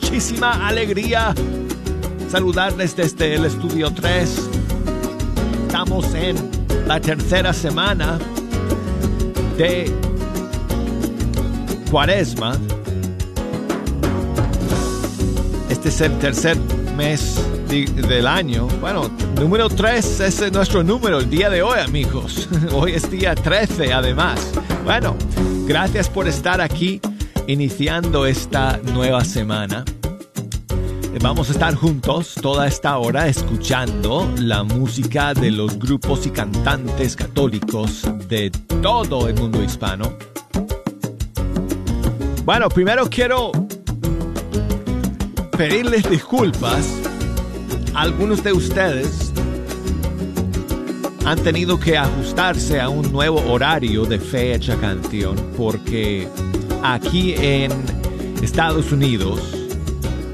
Muchísima alegría saludarles desde el estudio 3. Estamos en la tercera semana de Cuaresma. Este es el tercer mes del año. Bueno, número 3 es nuestro número el día de hoy, amigos. Hoy es día 13, además. Bueno, gracias por estar aquí iniciando esta nueva semana. Vamos a estar juntos toda esta hora escuchando la música de los grupos y cantantes católicos de todo el mundo hispano. Bueno, primero quiero pedirles disculpas. Algunos de ustedes han tenido que ajustarse a un nuevo horario de fecha canción porque aquí en Estados Unidos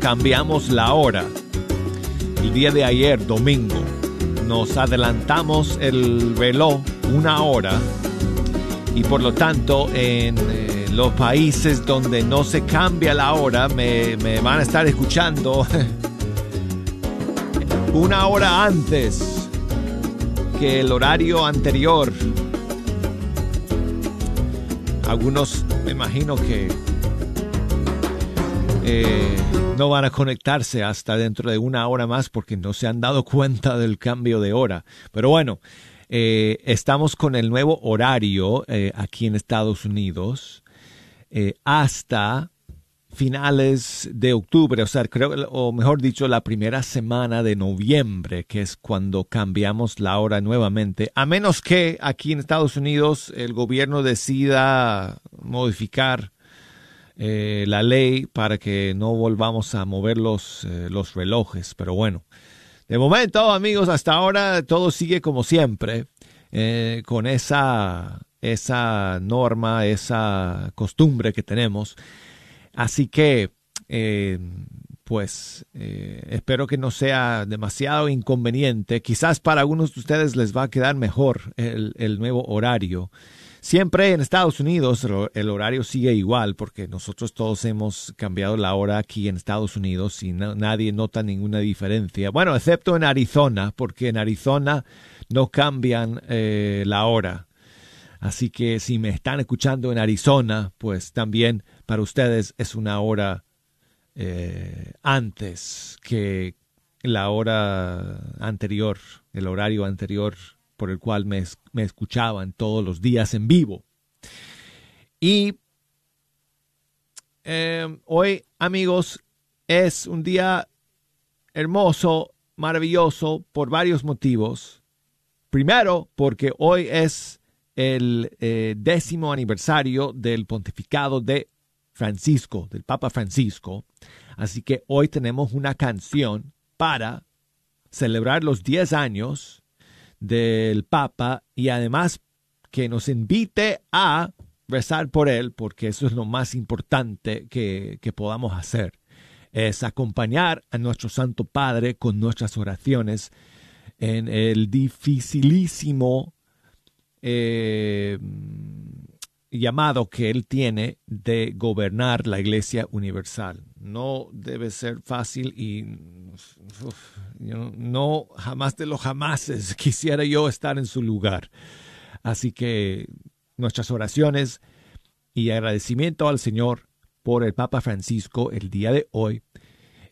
cambiamos la hora. El día de ayer, domingo, nos adelantamos el reloj una hora y por lo tanto en eh, los países donde no se cambia la hora me, me van a estar escuchando una hora antes que el horario anterior. Algunos me imagino que eh, no van a conectarse hasta dentro de una hora más porque no se han dado cuenta del cambio de hora. Pero bueno, eh, estamos con el nuevo horario eh, aquí en Estados Unidos hasta finales de octubre, o sea, creo, o mejor dicho, la primera semana de noviembre, que es cuando cambiamos la hora nuevamente, a menos que aquí en Estados Unidos el gobierno decida modificar eh, la ley para que no volvamos a mover los, eh, los relojes, pero bueno. De momento, amigos, hasta ahora todo sigue como siempre, eh, con esa, esa norma, esa costumbre que tenemos. Así que, eh, pues, eh, espero que no sea demasiado inconveniente. Quizás para algunos de ustedes les va a quedar mejor el, nuevo horario. Siempre en Estados Unidos el horario sigue igual porque nosotros todos hemos cambiado la hora aquí en Estados Unidos y nadie nota ninguna diferencia. Bueno, excepto en Arizona, porque en Arizona no cambian eh, la hora. Así que si me están escuchando en Arizona, pues también para ustedes es una hora eh, antes que la hora anterior, el horario anterior por el cual me, escuchaban todos los días en vivo. Y eh, hoy, amigos, es un día hermoso, maravilloso, por varios motivos. Primero, porque hoy es el eh, décimo aniversario del pontificado de Francisco, del Papa Francisco. Así que hoy tenemos una canción para celebrar los 10 años del Papa y además que nos invite a rezar por él, porque eso es lo más importante que, que podamos hacer, es acompañar a nuestro Santo Padre con nuestras oraciones en el dificilísimo eh, llamado que él tiene de gobernar la Iglesia Universal. No debe ser fácil y no jamás de los jamases quisiera yo estar en su lugar. Así que nuestras oraciones y agradecimiento al Señor por el Papa Francisco el día de hoy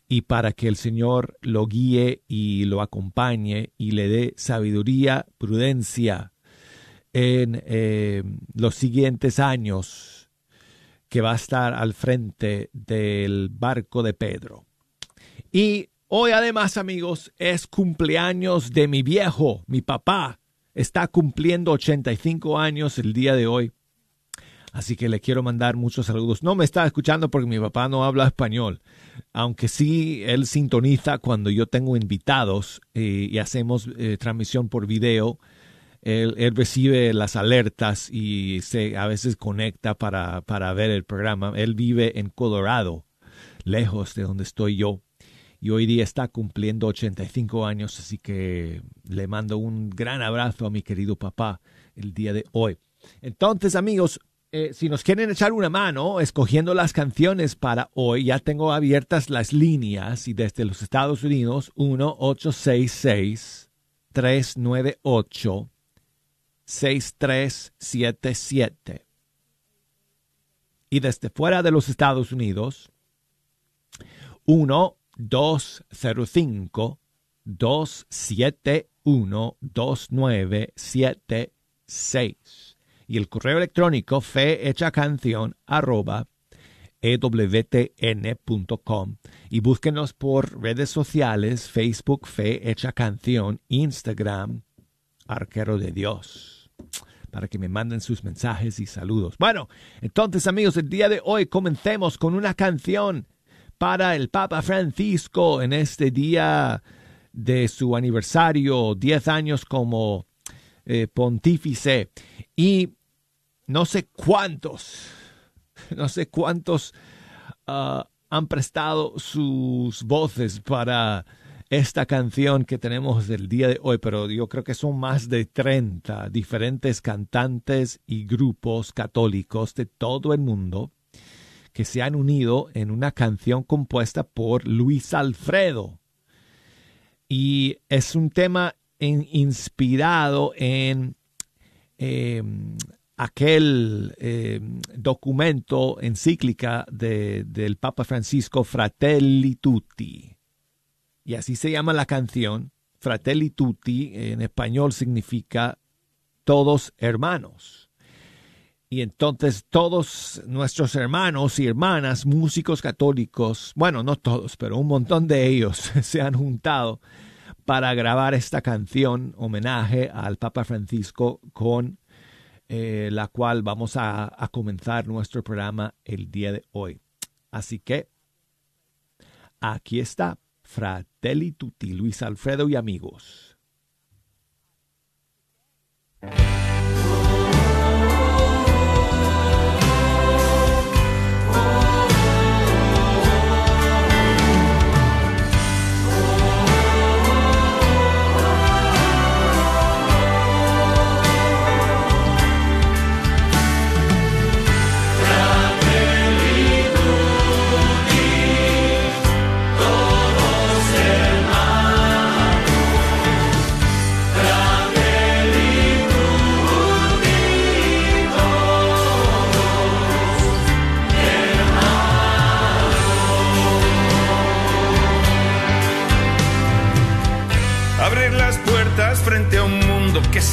y para que el Señor lo guíe y lo acompañe y le dé sabiduría, prudencia, en eh, los siguientes años que va a estar al frente del barco de Pedro. Y Hoy además, amigos, es cumpleaños de mi viejo, mi papá. Está cumpliendo 85 años el día de hoy. Así que le quiero mandar muchos saludos. No me está escuchando porque mi papá no habla español, aunque sí él sintoniza cuando yo tengo invitados eh, y hacemos eh, transmisión por video. Él, recibe las alertas y se a veces conecta para, para ver el programa. Él vive en Colorado, lejos de donde estoy yo y hoy día está cumpliendo 85 años, así que le mando un gran abrazo a mi querido papá el día de hoy. Entonces, amigos, eh, si nos quieren echar una mano escogiendo las canciones para hoy, ya tengo abiertas las líneas y desde los Estados Unidos 1-866-398-6377. Y desde fuera de los Estados Unidos 1 205 271 2976 y el correo electrónico canción arroba ewtn.com y búsquenos por redes sociales, Facebook Fe Hecha Canción, Instagram, Arquero de Dios, para que me manden sus mensajes y saludos. Bueno, entonces amigos, el día de hoy comencemos con una canción para el Papa Francisco en este día de su aniversario, 10 años como eh, pontífice. Y no sé cuántos, no sé cuántos ah, han prestado sus voces para esta canción que tenemos del día de hoy, pero yo creo que son más de 30 diferentes cantantes y grupos católicos de todo el mundo que se han unido en una canción compuesta por Luis Alfredo. Y es un tema inspirado en em, aquel em, documento encíclica del Papa Francisco Fratelli Tutti. Y así se llama la canción. Fratelli Tutti en español significa todos hermanos. Y entonces todos nuestros hermanos y hermanas, músicos católicos, bueno, no todos, pero un montón de ellos se han juntado para grabar esta canción, homenaje al Papa Francisco, con eh, la cual vamos a, a comenzar nuestro programa el día de hoy. Así que aquí está, Fratelli Tutti, Luis Alfredo y amigos.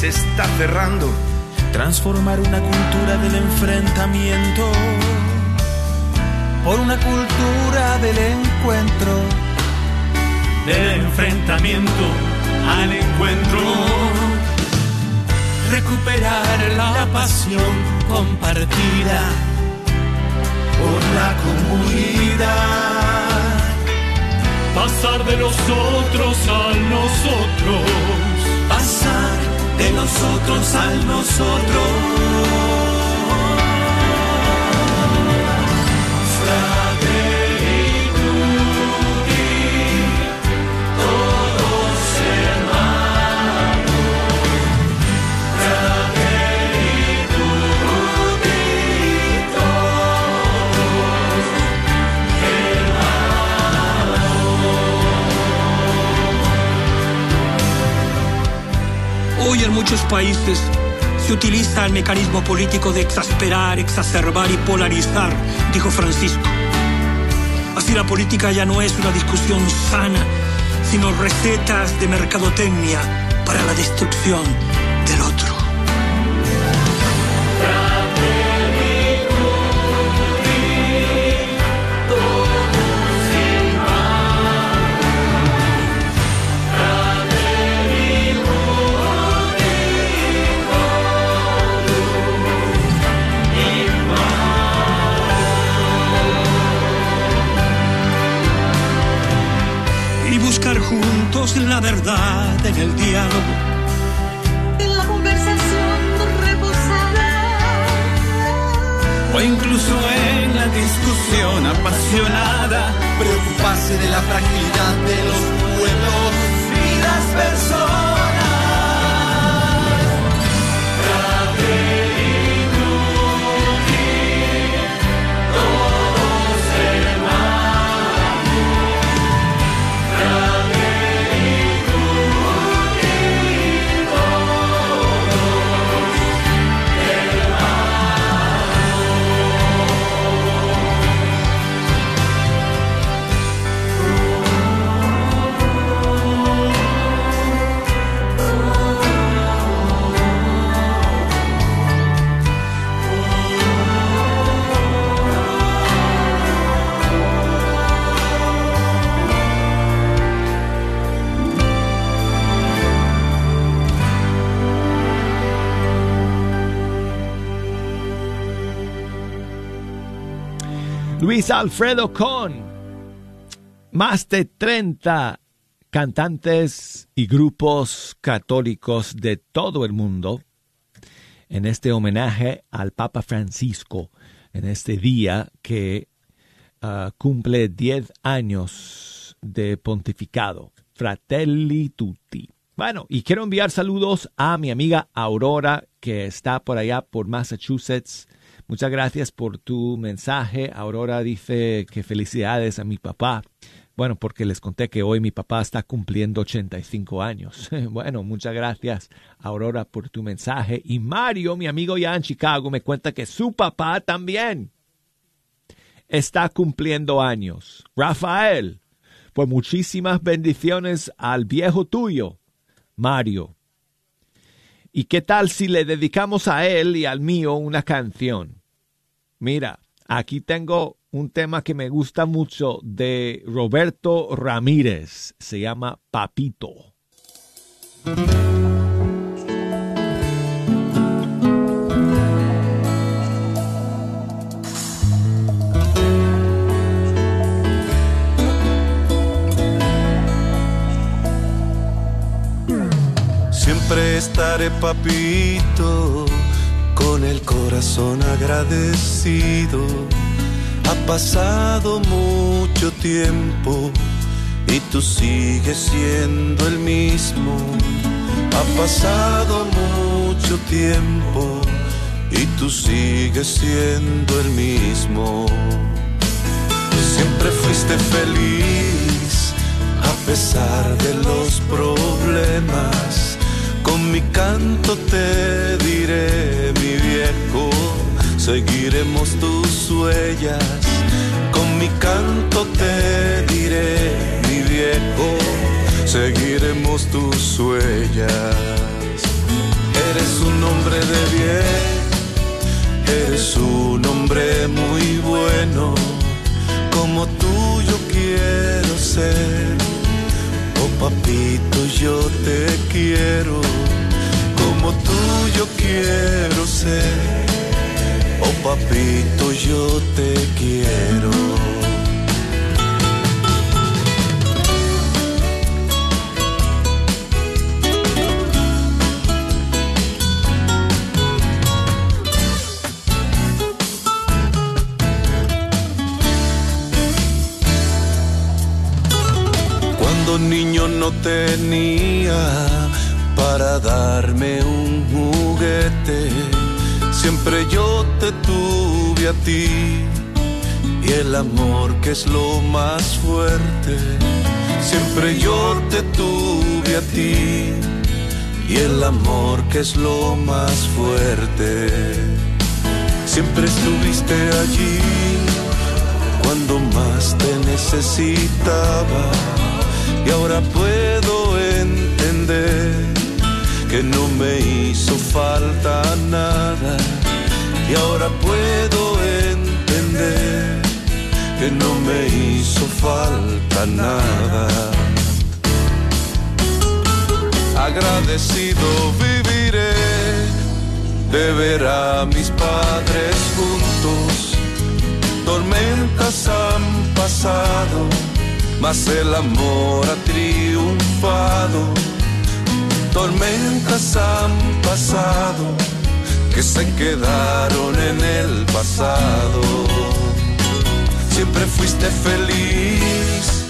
Se está cerrando. Transformar una cultura del enfrentamiento por una cultura del encuentro. Del enfrentamiento al encuentro. Recuperar la pasión compartida por la comunidad. Pasar de los otros a nosotros. Nosotros al nosotros. Muchos países se utiliza el mecanismo político de exasperar, exacerbar y polarizar, dijo Francisco. Así la política ya no es una discusión sana, sino recetas de mercadotecnia para la destrucción del otro. Verdad en el diálogo. En la conversación reposada. O incluso en la discusión apasionada. Preocuparse de la fragilidad de los pueblos y las personas. Luis Alfredo con más de 30 cantantes y grupos católicos de todo el mundo en este homenaje al Papa Francisco en este día que uh, cumple 10 años de pontificado. Fratelli tutti. Bueno, y quiero enviar saludos a mi amiga Aurora que está por allá por Massachusetts Muchas gracias por tu mensaje. Aurora dice que felicidades a mi papá. Bueno, porque les conté que hoy mi papá está cumpliendo 85 años. Bueno, muchas gracias, Aurora, por tu mensaje. Y Mario, mi amigo ya en Chicago, me cuenta que su papá también está cumpliendo años. Rafael, pues muchísimas bendiciones al viejo tuyo, Mario. ¿Y qué tal si le dedicamos a él y al mío una canción? Mira, aquí tengo un tema que me gusta mucho de Roberto Ramírez. Se llama Papito. Siempre estaré papito con el corazón agradecido. Ha pasado mucho tiempo y tú sigues siendo el mismo. Ha pasado mucho tiempo y tú sigues siendo el mismo. Siempre fuiste feliz a pesar de los problemas con mi canto te diré, mi viejo, seguiremos tus huellas. Con mi canto te diré, mi viejo, seguiremos tus huellas. Eres un hombre de bien, eres un hombre muy bueno, como tú yo quiero ser papito, yo te quiero, como tú yo quiero ser. Oh papito, yo te quiero. No tenía para darme un juguete. Siempre yo te tuve a ti y el amor que es lo más fuerte. Siempre yo te tuve a ti y el amor que es lo más fuerte. Siempre estuviste allí cuando más te necesitaba y ahora puedo entender que no me hizo falta nada y ahora puedo entender que no me hizo falta nada. Agradecido viviré de ver a mis padres juntos. Tormentas han pasado mas el amor ha triunfado. Tormentas han pasado que se quedaron en el pasado. Siempre fuiste feliz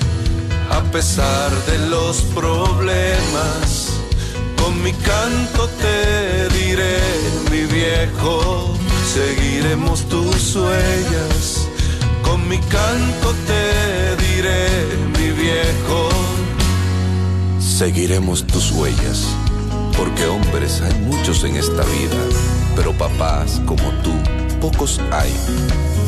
a pesar de los problemas. Con mi canto te diré, mi viejo, seguiremos tus huellas. Mi canto te diré, mi viejo, seguiremos tus huellas. Porque hombres hay muchos en esta vida, pero papás como tú, pocos hay.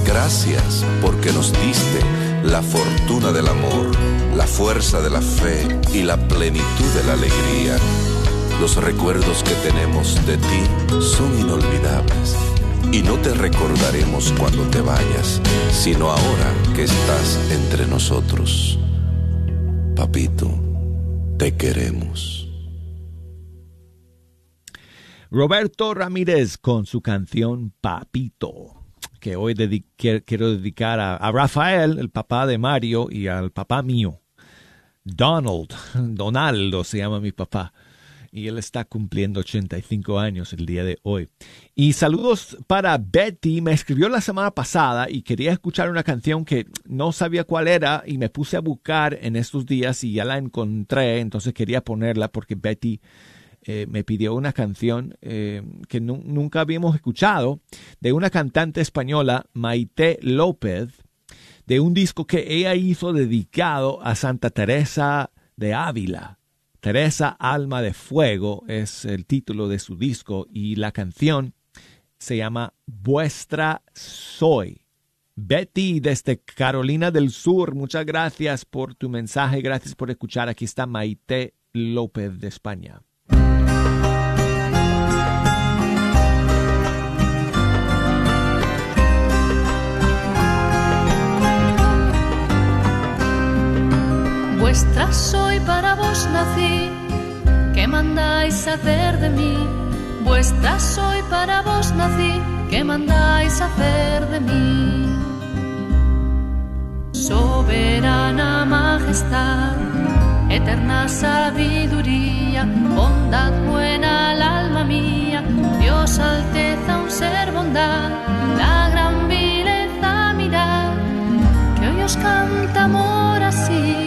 Gracias porque nos diste la fortuna del amor, la fuerza de la fe y la plenitud de la alegría. Los recuerdos que tenemos de ti son inolvidables y no te recordaremos cuando te vayas, sino ahora que estás entre nosotros. Papito, te queremos. Roberto Ramírez con su canción Papito, que hoy quiero dedicar a, a, Rafael, el papá de Mario, y al papá mío, Donald, Donaldo se llama mi papá, y él está cumpliendo 85 años el día de hoy. Y saludos para Betty, me escribió la semana pasada y quería escuchar una canción que no sabía cuál era y me puse a buscar en estos días y ya la encontré, entonces quería ponerla porque Betty eh, me pidió una canción eh, que nunca habíamos escuchado de una cantante española, Maite López, de un disco que ella hizo dedicado a Santa Teresa de Ávila. Teresa Alma de Fuego es el título de su disco y la canción se llama Vuestra Soy. Betty desde Carolina del Sur, muchas gracias por tu mensaje, gracias por escuchar. Aquí está Maite López de España. Vuestra soy para vos nací, ¿qué mandáis hacer de mí? Vuestra soy para vos nací, ¿qué mandáis hacer de mí? Soberana majestad, eterna sabiduría, bondad buena al alma mía, Dios alteza un ser bondad, la gran vileza mirad, que hoy os canta amor así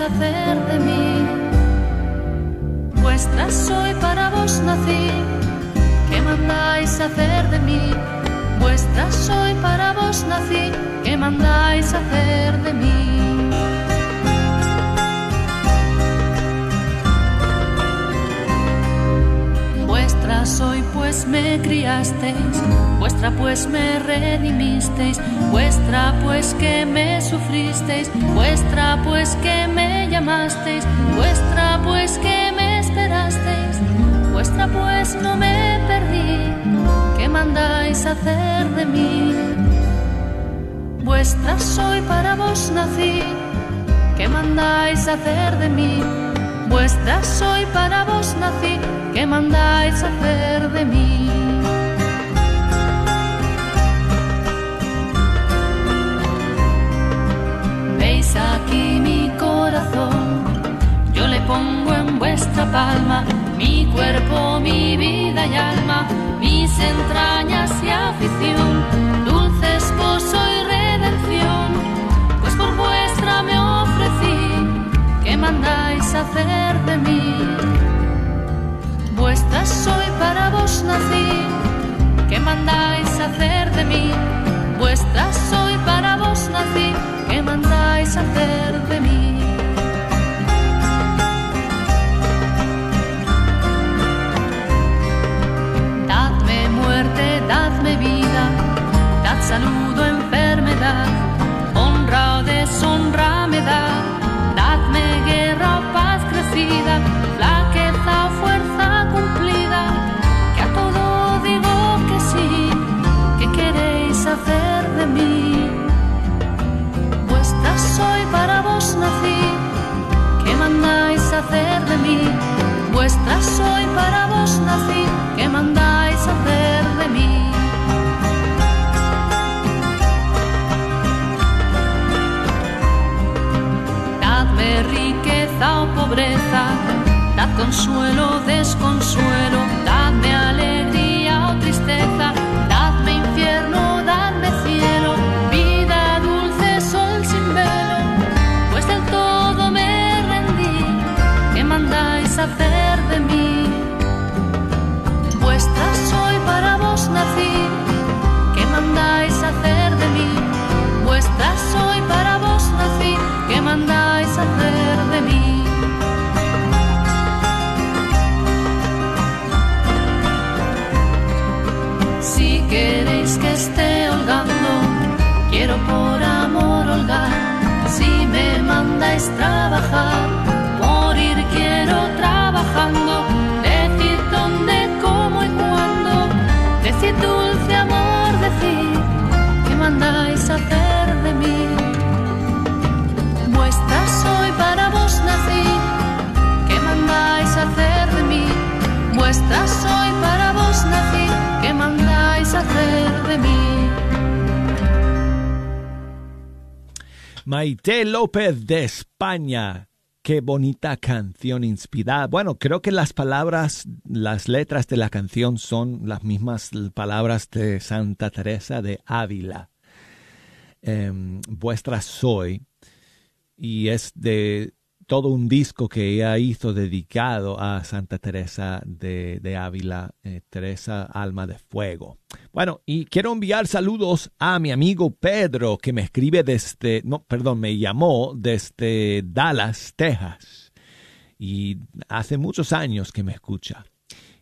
hacer de mí? Vuestra soy para vos nací, ¿qué mandáis hacer de mí? Vuestra soy para vos nací, ¿qué mandáis hacer de mí? Vuestra soy pues me criasteis, vuestra pues me redimisteis, vuestra pues que me sufristeis, vuestra pues que me llamasteis, vuestra pues que me esperasteis, vuestra pues no me perdí, ¿qué mandáis hacer de mí? Vuestra soy para vos nací, ¿qué mandáis hacer de mí? Vuestra soy para vos nací, ¿qué mandáis hacer de mí? Veis aquí mi corazón, yo le pongo en vuestra palma mi cuerpo, mi vida y alma, mis entrañas y afición, dulce esposo y redención, pues por vuestra me ofrecí, ¿qué mandáis hacer de mí? Vuestra soy para vos nací, ¿qué mandáis hacer de mí? Vuestra soy para vos nací, ¿qué mandáis hacer de mí? Dadme muerte, dadme vida, dad salud o enfermedad, honra o deshonra me da, dadme guerra o paz crecida, soy para vos nací, que mandáis hacer de mí, vuestra soy para vos nací, que mandáis hacer de mí. Dadme riqueza o pobreza, dad consuelo, desconsuelo, dadme alegría Maite López de España. Qué bonita canción inspirada. Bueno, creo que las palabras, las letras de la canción son las mismas palabras de Santa Teresa de Ávila. Em, vuestra soy. Y es de todo un disco que ella hizo dedicado a Santa Teresa de, Ávila, eh, Teresa Alma de Fuego. Bueno, y quiero enviar saludos a mi amigo Pedro, que me escribe desde, no, perdón, me llamó desde Dallas, Texas. Y hace muchos años que me escucha.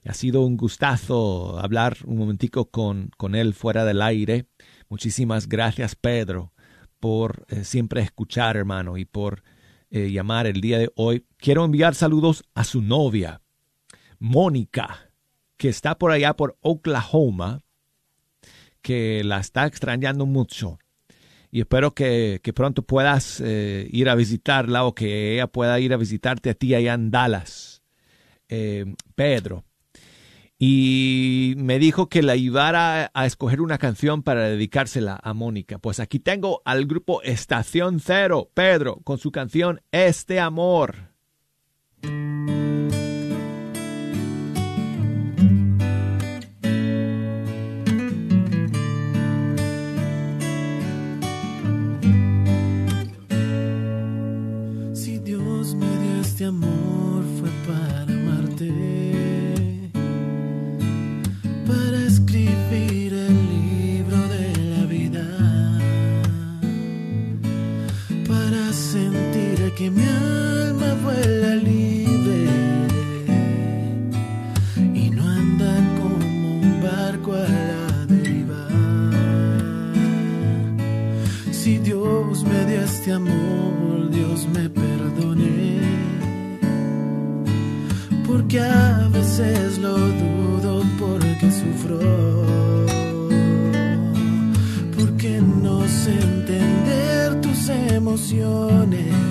Ha sido un gustazo hablar un momentico con, con él fuera del aire. Muchísimas gracias, Pedro, por eh, siempre escuchar, hermano, y por eh, llamar el día de hoy. Quiero enviar saludos a su novia, Mónica, que está por allá por Oklahoma, que la está extrañando mucho. Y espero que, pronto puedas eh, ir a visitarla o que ella pueda ir a visitarte a ti allá en Dallas. Eh, Pedro. Y me dijo que le ayudara a escoger una canción para dedicársela a Mónica. Pues aquí tengo al grupo Estación Cero, Pedro, con su canción Este Amor. Que mi alma vuela libre y no anda como un barco a la deriva. Si Dios me dio este amor, Dios me perdone. Porque a veces lo dudo porque sufro. Porque no sé entender tus emociones.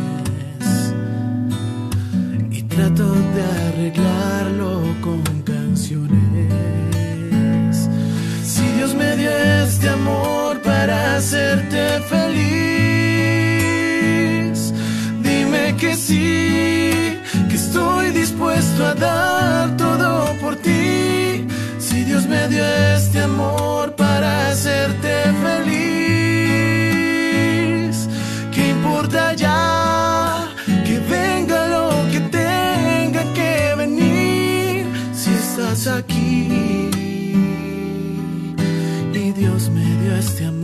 Trato de arreglarlo con canciones. Si Dios me dio este amor para hacerte feliz, dime que sí, que estoy dispuesto a dar todo por ti. Si Dios me dio este amor para hacerte feliz, aquí. Y Dios me dio este amor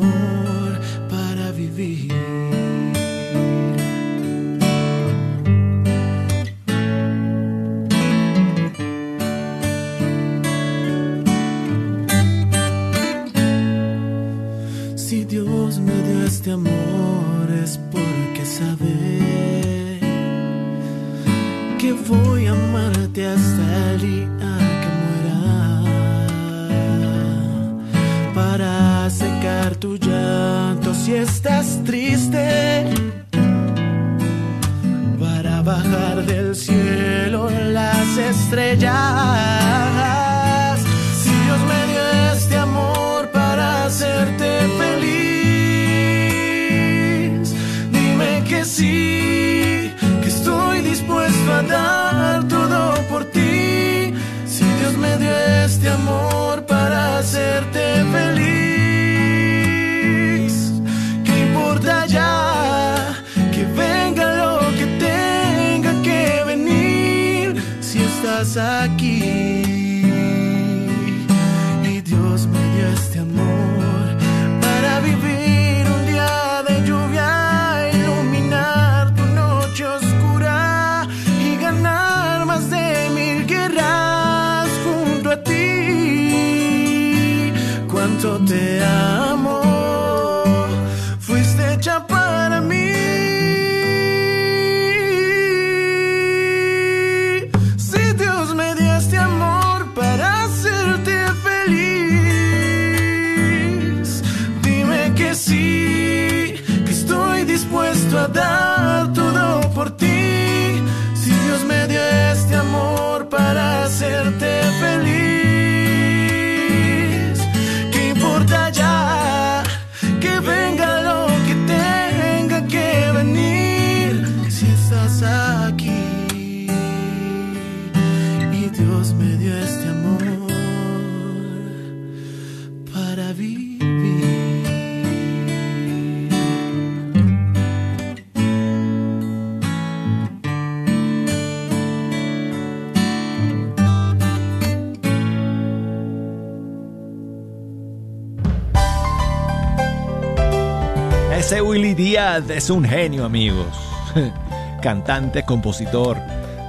Es un genio, amigos. Cantante, compositor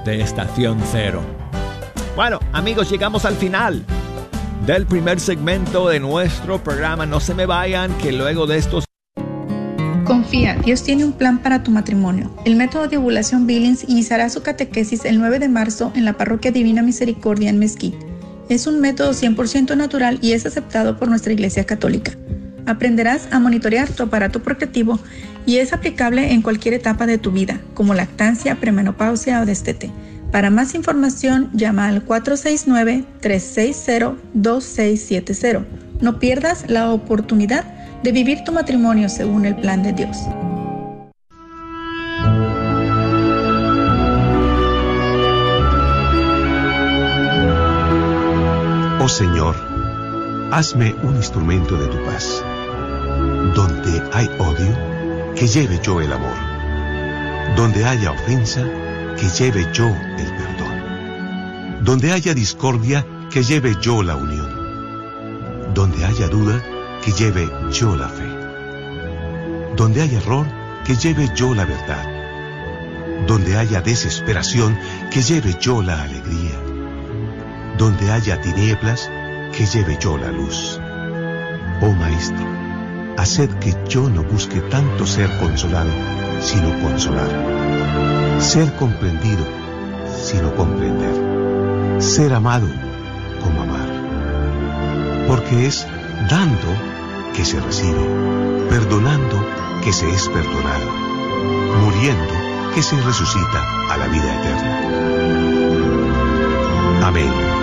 de Estación Cero. Bueno, amigos, llegamos al final del primer segmento de nuestro programa. No se me vayan, que luego de estos Confía, Dios tiene un plan para tu matrimonio. El método de ovulación Billings iniciará su catequesis el 9 de marzo en la Parroquia Divina Misericordia en Mesquite. Es un método 100% natural y es aceptado por nuestra Iglesia Católica. Aprenderás a monitorear tu aparato procreativo y es aplicable en cualquier etapa de tu vida, como lactancia, premenopausia o destete. Para más información, llama al 469-360-2670. No pierdas la oportunidad de vivir tu matrimonio según el plan de Dios. Oh Señor, hazme un instrumento de tu paz. Donde hay odio, que lleve yo el amor. Donde haya ofensa, que lleve yo el perdón. Donde haya discordia, que lleve yo la unión. Donde haya duda, que lleve yo la fe. Donde haya error, que lleve yo la verdad. Donde haya desesperación, que lleve yo la alegría. Donde haya tinieblas, que lleve yo la luz. Oh Maestro, haced que yo no busque tanto ser consolado, sino consolar. Ser comprendido, sino comprender. Ser amado, como amar. Porque es dando que se recibe, perdonando que se es perdonado, muriendo que se resucita a la vida eterna. Amén.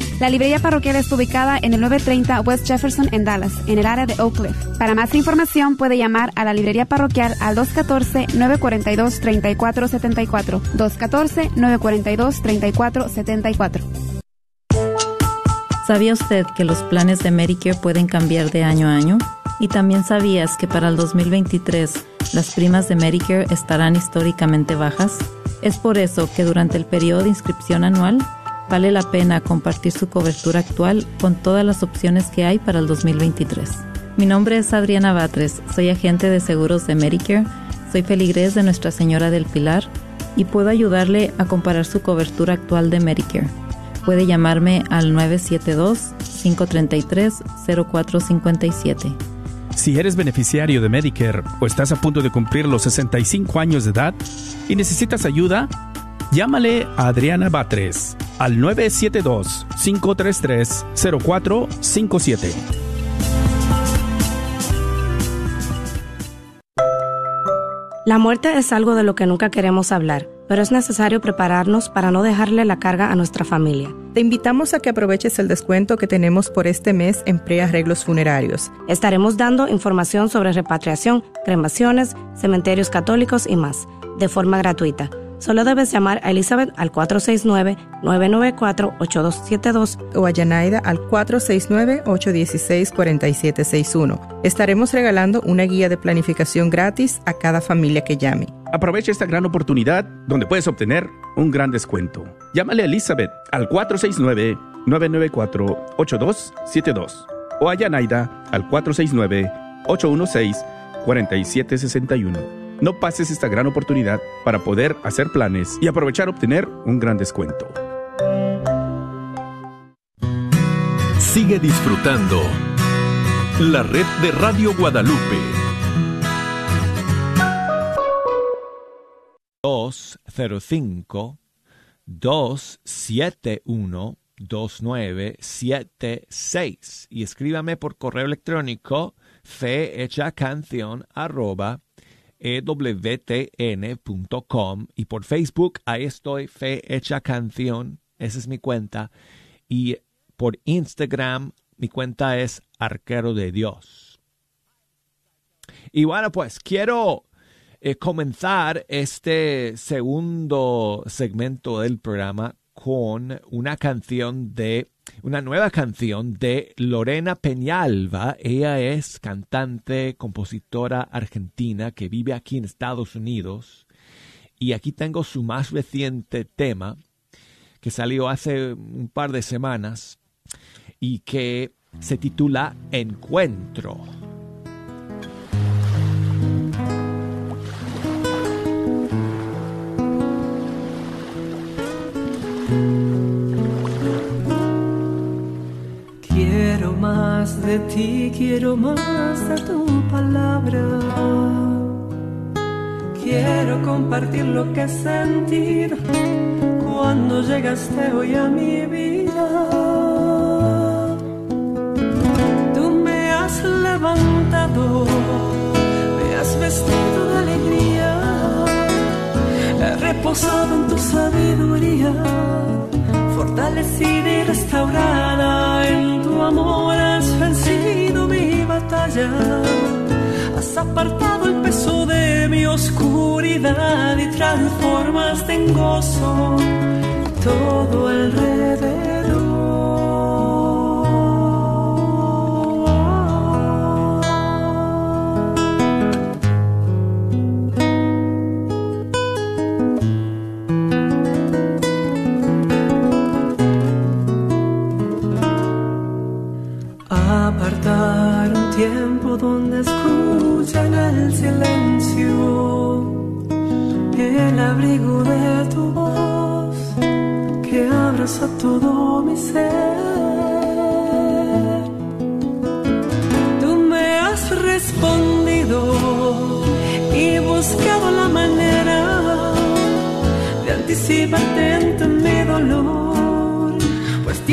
La librería parroquial está ubicada en el 930 West Jefferson en Dallas, en el área de Oak Cliff. Para más información puede llamar a la librería parroquial al 214-942-3474. 214-942-3474. ¿Sabía usted que los planes de Medicare pueden cambiar de año a año? ¿Y también sabías que para el 2023 las primas de Medicare estarán históricamente bajas? Es por eso que durante el periodo de inscripción anual vale la pena compartir su cobertura actual con todas las opciones que hay para el 2023. Mi nombre es Adriana Batres, soy agente de seguros de Medicare, soy feligrés de Nuestra Señora del Pilar y puedo ayudarle a comparar su cobertura actual de Medicare. Puede llamarme al 972-533-0457. Si eres beneficiario de Medicare o estás a punto de cumplir los 65 años de edad y necesitas ayuda, llámale a Adriana Batres al 972-533-0457. La muerte es algo de lo que nunca queremos hablar, pero es necesario prepararnos para no dejarle la carga a nuestra familia. Te invitamos a que aproveches el descuento que tenemos por este mes en prearreglos funerarios. Estaremos dando información sobre repatriación, cremaciones, cementerios católicos y más, de forma gratuita. Solo debes llamar a Elizabeth al 469-994-8272 o a Yanaida al 469-816-4761. Estaremos regalando una guía de planificación gratis a cada familia que llame. Aprovecha esta gran oportunidad donde puedes obtener un gran descuento. Llámale a Elizabeth al 469-994-8272 o a Yanaida al 469-816-4761. No pases esta gran oportunidad para poder hacer planes y aprovechar obtener un gran descuento. Sigue disfrutando la red de Radio Guadalupe. 205 271 2976 y escríbame por correo electrónico canción arroba ewtn.com y por Facebook, ahí estoy, Fe Hecha Canción, esa es mi cuenta. Y por Instagram, mi cuenta es Arquero de Dios. Y bueno, pues quiero eh, comenzar este segundo segmento del programa con una canción de una nueva canción de Lorena Peñalba. Ella es cantante, compositora argentina que vive aquí en Estados Unidos. Y aquí tengo su más reciente tema, que salió hace un par de semanas y que se titula Encuentro. De ti, quiero más de tu palabra. Quiero compartir lo que he sentido cuando llegaste hoy a mi vida. Tú me has levantado, me has vestido de alegría, he reposado en tu sabiduría fortalecida y restaurada en tu amor has vencido mi batalla. Has apartado el peso de mi oscuridad y transformaste en gozo todo alrededor. Tiempo donde escuchan el silencio, el abrigo de tu voz que abraza todo mi ser. Tú me has respondido y buscado la manera de anticiparte en mi dolor.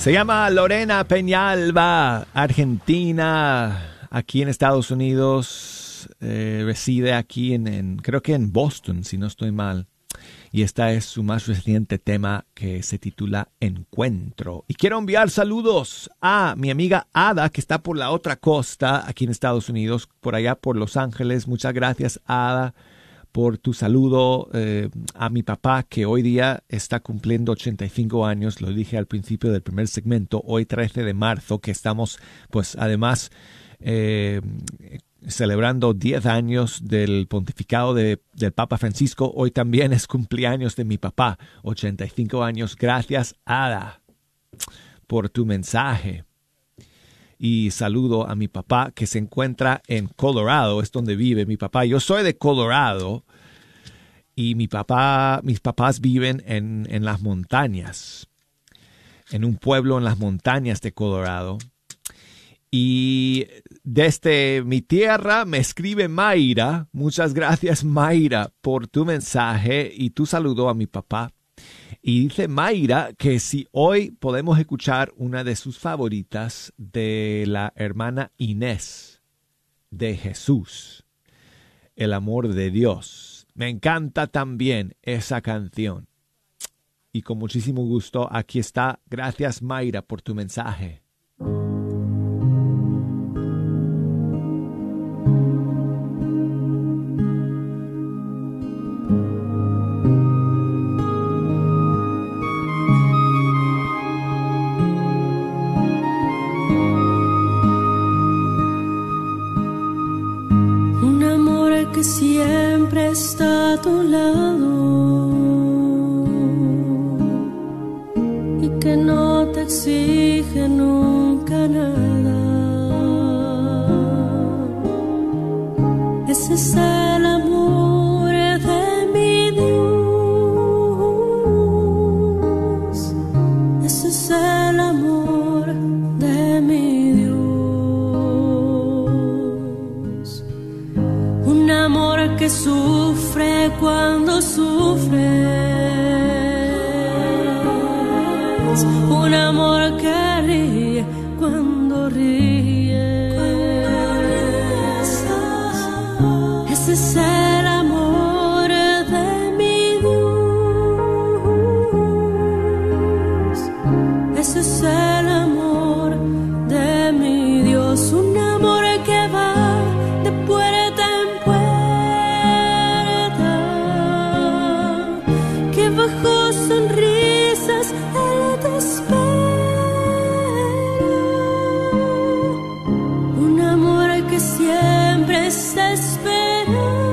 Se llama Lorena Peñalba, argentina, aquí en Estados Unidos eh, reside aquí en, creo que en Boston, si no estoy mal. Y esta es su más reciente tema que se titula Encuentro. Y quiero enviar saludos a mi amiga Ada, que está por la otra costa, aquí en Estados Unidos, por allá por Los Ángeles. Muchas gracias, Ada, por tu saludo. Eh, a mi papá, que hoy día está cumpliendo 85 años, lo dije al principio del primer segmento, hoy 13 de marzo, que estamos, pues además, eh, celebrando 10 años del pontificado de, del Papa Francisco. Hoy también es cumpleaños de mi papá, 85 años. Gracias, Ada, por tu mensaje. Y saludo a mi papá que se encuentra en Colorado, es donde vive mi papá. Yo soy de Colorado y mi papá, mis papás viven en, en las montañas, en un pueblo en las montañas de Colorado. Y desde mi tierra me escribe Mayra. Muchas gracias Mayra por tu mensaje y tu saludo a mi papá. Y dice Mayra que si hoy podemos escuchar una de sus favoritas de la hermana Inés de Jesús, el amor de Dios. Me encanta también esa canción. Y con muchísimo gusto, aquí está. Gracias Mayra por tu mensaje. Está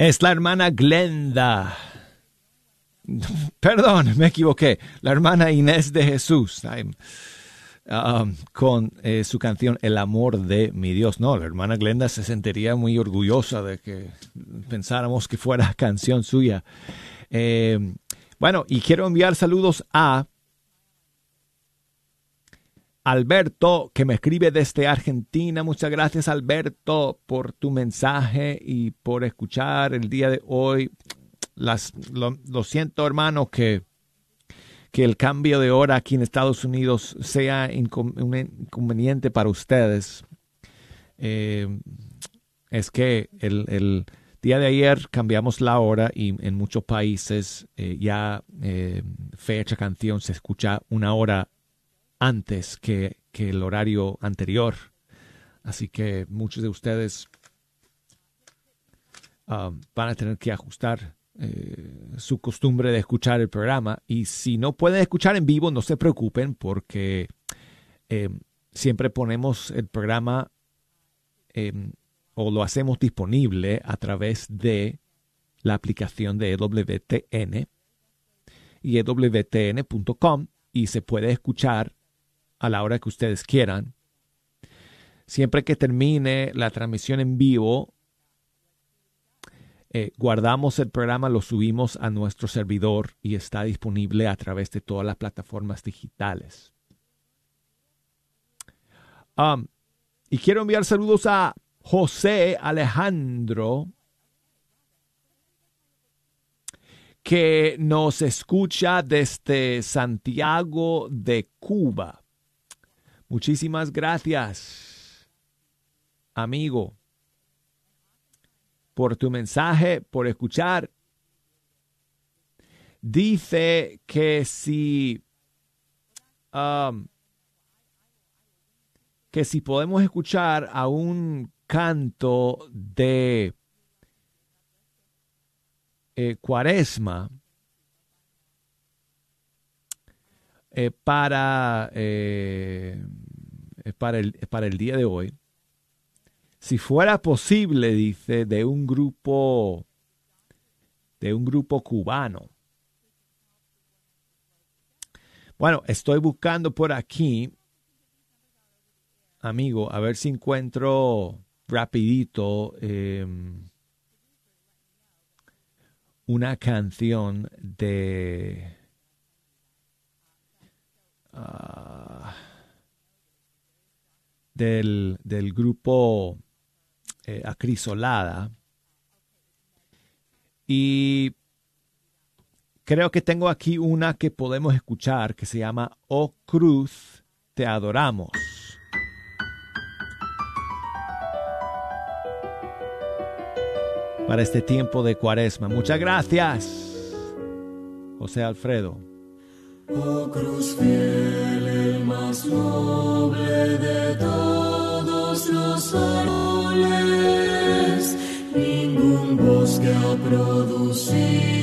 Es la hermana Glenda. Perdón, me equivoqué. La hermana Inés de Jesús. Um, con eh, su canción El amor de mi Dios. No, la hermana Glenda se sentiría muy orgullosa de que pensáramos que fuera canción suya. Eh, bueno, y quiero enviar saludos a Alberto, que me escribe desde Argentina. Muchas gracias, Alberto, por tu mensaje y por escuchar el día de hoy. Las, lo, siento, hermano, que, que el cambio de hora aquí en Estados Unidos sea un inconveniente para ustedes. Eh, es que el, el, día de ayer cambiamos la hora y en muchos países eh, ya eh, fecha, canción se escucha una hora antes que, que el horario anterior. Así que muchos de ustedes um, van a tener que ajustar eh, su costumbre de escuchar el programa. Y si no pueden escuchar en vivo, no se preocupen porque eh, siempre ponemos el programa eh, o lo hacemos disponible a través de la aplicación de EWTN y EWTN.com y se puede escuchar a la hora que ustedes quieran. Siempre que termine la transmisión en vivo, eh, guardamos el programa, lo subimos a nuestro servidor y está disponible a través de todas las plataformas digitales. Um, y quiero enviar saludos a José Alejandro, que nos escucha desde Santiago de Cuba. Muchísimas gracias, amigo, por tu mensaje, por escuchar. Dice que si um, que si podemos escuchar a un canto de eh, cuaresma eh, para, eh, para, el, para el día de hoy, si fuera posible, dice, de un grupo, de un grupo cubano. Bueno, estoy buscando por aquí, amigo, a ver si encuentro rapidito una canción de ah, del, del, grupo eh, Acrisolada y creo que tengo aquí una que podemos escuchar que se llama Oh Cruz, te adoramos. para este tiempo de cuaresma. Muchas gracias, José Alfredo. Oh cruz fiel, el más noble de todos los árboles, ningún bosque ha producido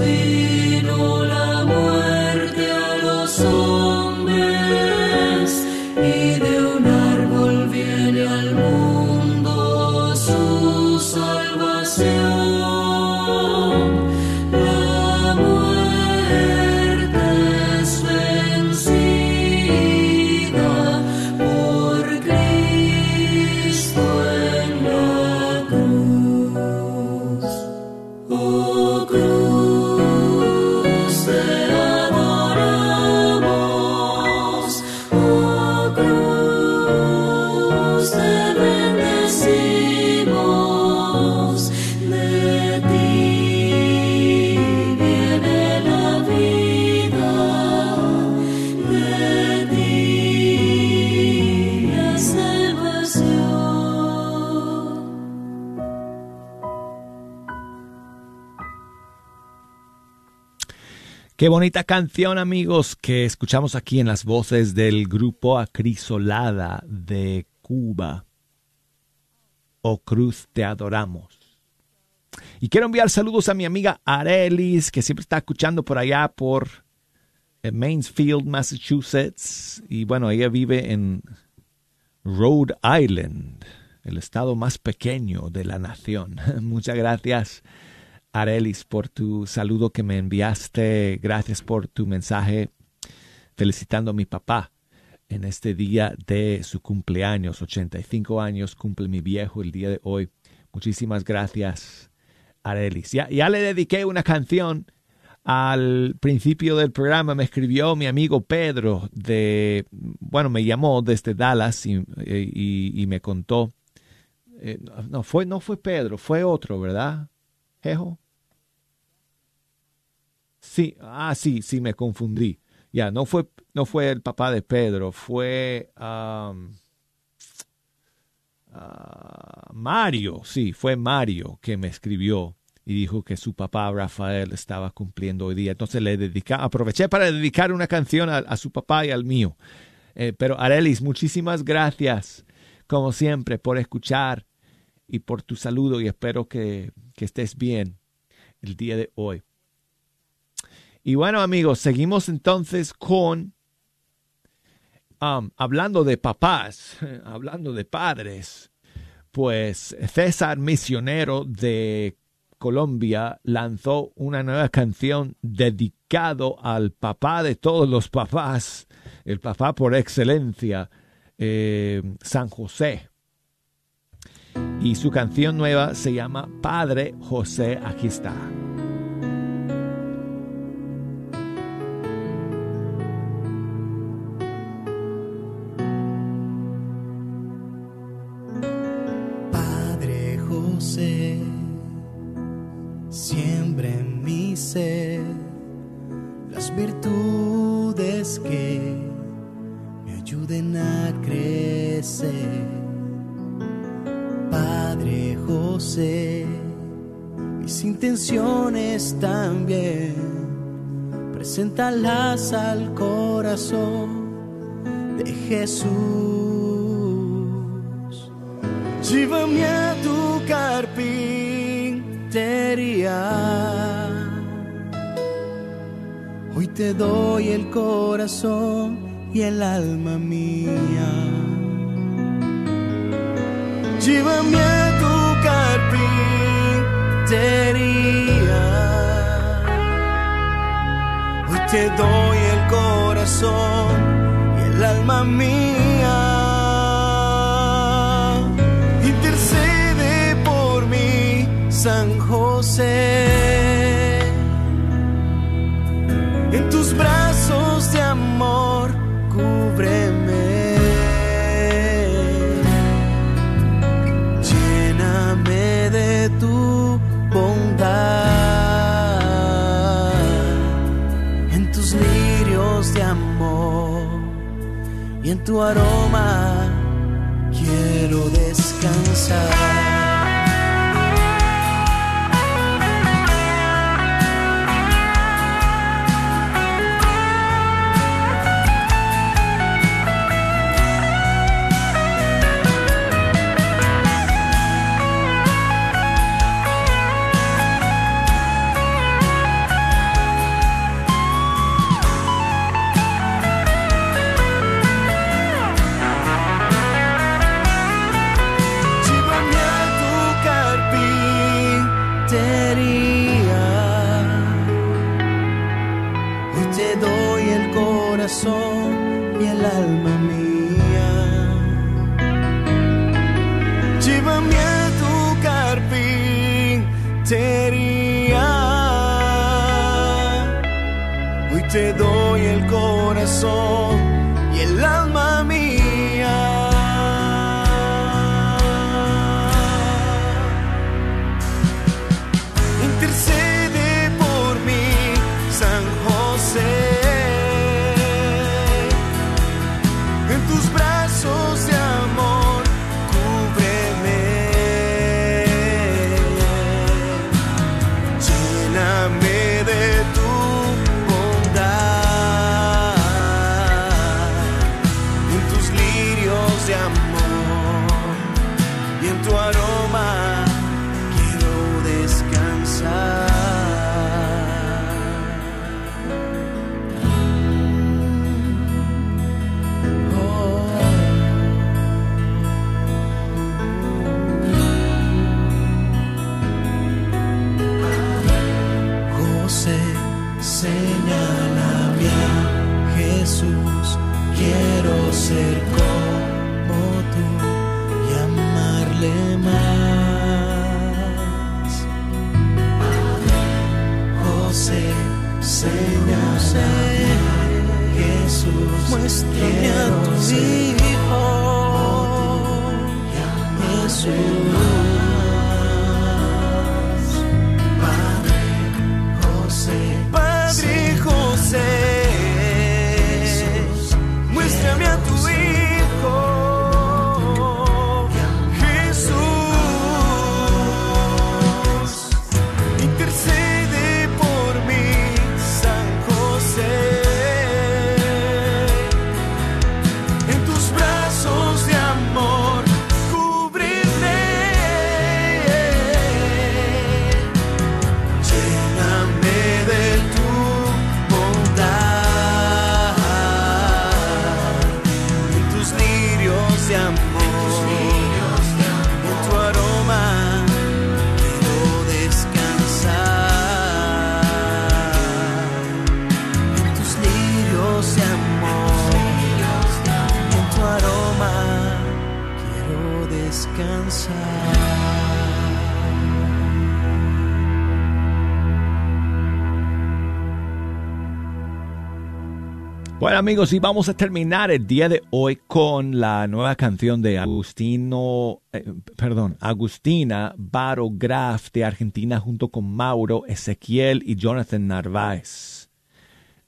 nos bonita canción, amigos, que escuchamos aquí en las voces del grupo Acrisolada de Cuba. Oh Cruz, te adoramos. Y quiero enviar saludos a mi amiga Arelis, que siempre está escuchando por allá por eh, Mansfield, Massachusetts. Y bueno, ella vive en Rhode Island, el estado más pequeño de la nación. Muchas gracias Arelis, por tu saludo que me enviaste. Gracias por tu mensaje felicitando a mi papá en este día de su cumpleaños. 85 años cumple mi viejo el día de hoy. Muchísimas gracias, Arelis. Ya, le dediqué una canción al principio del programa. Me escribió mi amigo Pedro de, bueno, me llamó desde Dallas y, y, me contó. Eh, no, fue, no fue Pedro, fue otro, ¿verdad? Jejo. Sí, ah, sí, sí, me confundí. Ya, no fue, no fue el papá de Pedro, fue ah, Mario, sí, fue Mario que me escribió y dijo que su papá Rafael estaba cumpliendo hoy día. Entonces le dedica, aproveché para dedicar una canción a, su papá y al mío. Eh, pero Arelis, muchísimas gracias, como siempre, por escuchar y por tu saludo y espero que, que estés bien el día de hoy. Y bueno, amigos, seguimos entonces con um, hablando de papás, hablando de padres. Pues César Misionero de Colombia lanzó una nueva canción dedicado al papá de todos los papás, el papá por excelencia, eh, San José. Y su canción nueva se llama Padre José, aquí. Intenciones también, preséntalas al corazón de Jesús. Llévame a tu carpintería Hoy te doy el corazón y el alma mía. Llévame a tu carpintería. Hoy te doy el corazón y el alma mía. Intercede por mí, San José. En tu aroma quiero descansar. Amigos, y vamos a terminar el día de hoy con la nueva canción de Agustino, eh, perdón, Agustina Barograf de Argentina junto con Mauro, Ezequiel y Jonathan Narváez.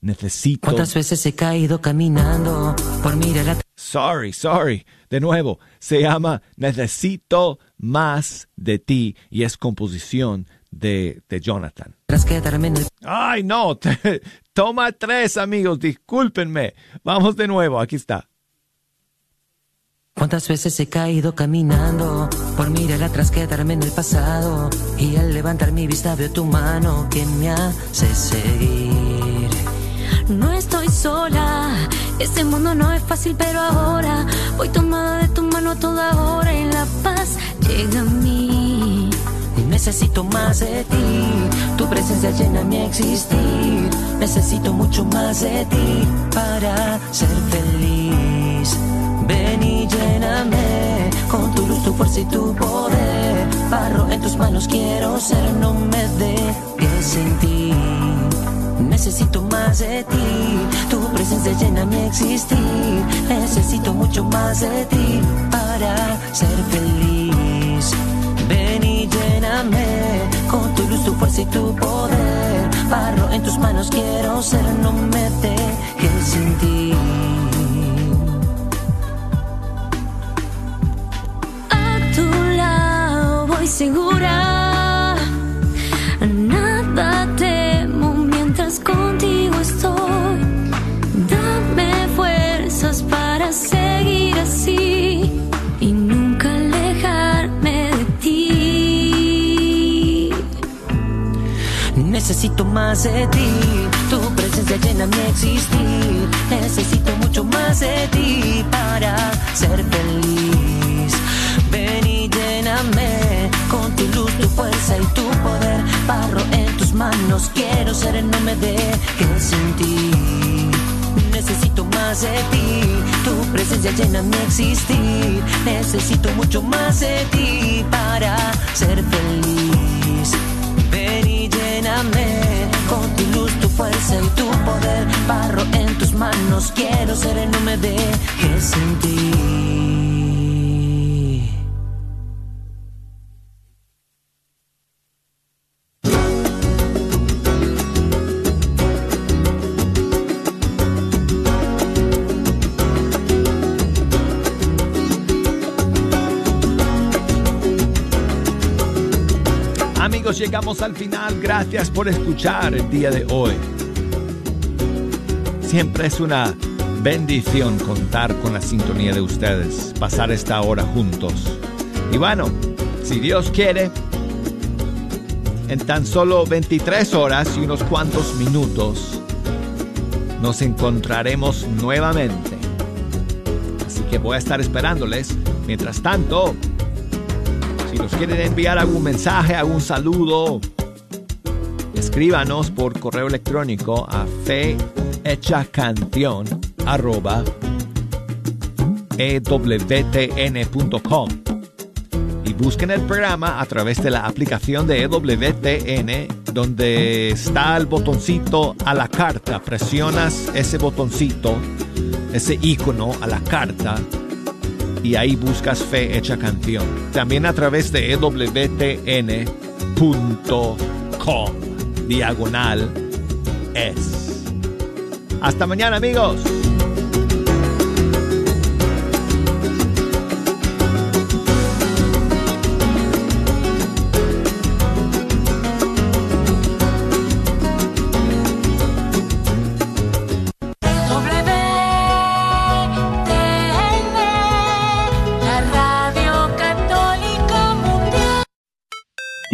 Necesito... ¿Cuántas veces he caído caminando por mirar la Sorry, sorry. De nuevo, se llama Necesito más de ti y es composición de, de Jonathan. tras quedarme en el Ay, no. Toma tres, amigos. Discúlpenme. Vamos de nuevo. Aquí está. ¿Cuántas veces he caído caminando por mirar atrás, quedarme en el pasado? Y al levantar mi vista veo tu mano que me hace seguir. No estoy sola, este mundo no es fácil, pero ahora voy tomada de tu mano toda hora y la paz llega a mí. Necesito más de ti, tu presencia llena mi existir. Necesito mucho más de ti para ser feliz. Ven y lléname con tu luz, tu fuerza y tu poder. Barro en tus manos quiero ser, no me dejes sentir. Necesito más de ti, tu presencia llena mi existir. Necesito mucho más de ti para ser feliz. Ven y lléname con tu luz, tu fuerza y tu poder. Barro en tus manos quiero ser, no me dejes sentir. A tu lado voy segura, Necesito más de ti, tu presencia llena mi existir. Necesito mucho más de ti para ser feliz. Ven y lléname con tu luz, tu fuerza y tu poder. Barro en tus manos, quiero ser, no me dejes sentir. Necesito más de ti, tu presencia llena mi existir. Necesito mucho más de ti para ser feliz. Lléname con tu luz, tu fuerza y tu poder. Barro en tus manos, quiero ser, no me dejes sentir. Amigos, al final. Gracias por escuchar el día de hoy. Siempre es una bendición contar con la sintonía de ustedes, pasar esta hora juntos. Y bueno, si Dios quiere, en tan solo 23 horas y unos cuantos minutos, nos encontraremos nuevamente. Así que voy a estar esperándoles. Mientras tanto, si nos quieren enviar algún mensaje, algún saludo, escríbanos por correo electrónico a fehechacanción arroba ewtn.com y busquen el programa a través de la aplicación de EWTN donde está el botoncito a la carta. Presionas ese botoncito, ese icono a la carta y ahí buscas Fe Hecha Canción. También a través de ewtn.com, diagonal es. Hasta mañana amigos.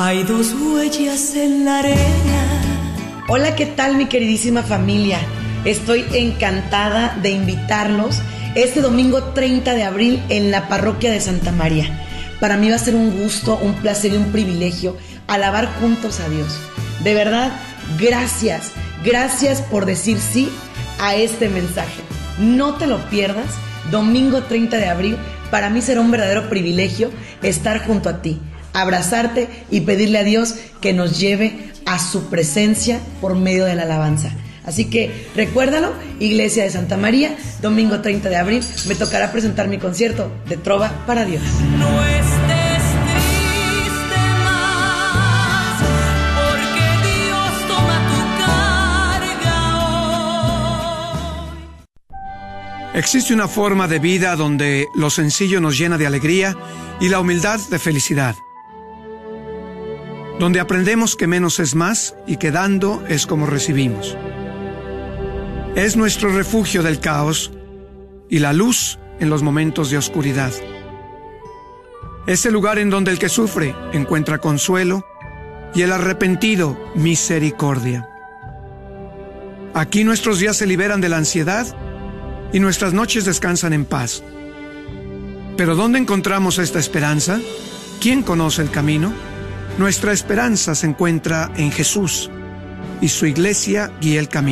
Hay dos huellas en la arena. Hola, ¿qué tal mi queridísima familia? Estoy encantada de invitarlos este domingo 30 de abril en la parroquia de Santa María. Para mí va a ser un gusto, un placer y un privilegio alabar juntos a Dios. De verdad, gracias, gracias por decir sí a este mensaje. No te lo pierdas, domingo 30 de abril, para mí será un verdadero privilegio estar junto a ti abrazarte y pedirle a Dios que nos lleve a su presencia por medio de la alabanza. Así que recuérdalo, Iglesia de Santa María, domingo 30 de abril, me tocará presentar mi concierto de Trova para Dios. No estés triste más, porque Dios toma tu carga hoy. Existe una forma de vida donde lo sencillo nos llena de alegría y la humildad de felicidad donde aprendemos que menos es más y que dando es como recibimos. Es nuestro refugio del caos y la luz en los momentos de oscuridad. Es el lugar en donde el que sufre encuentra consuelo y el arrepentido misericordia. Aquí nuestros días se liberan de la ansiedad y nuestras noches descansan en paz. Pero ¿dónde encontramos esta esperanza? ¿Quién conoce el camino? Nuestra esperanza se encuentra en Jesús y su iglesia guía el camino.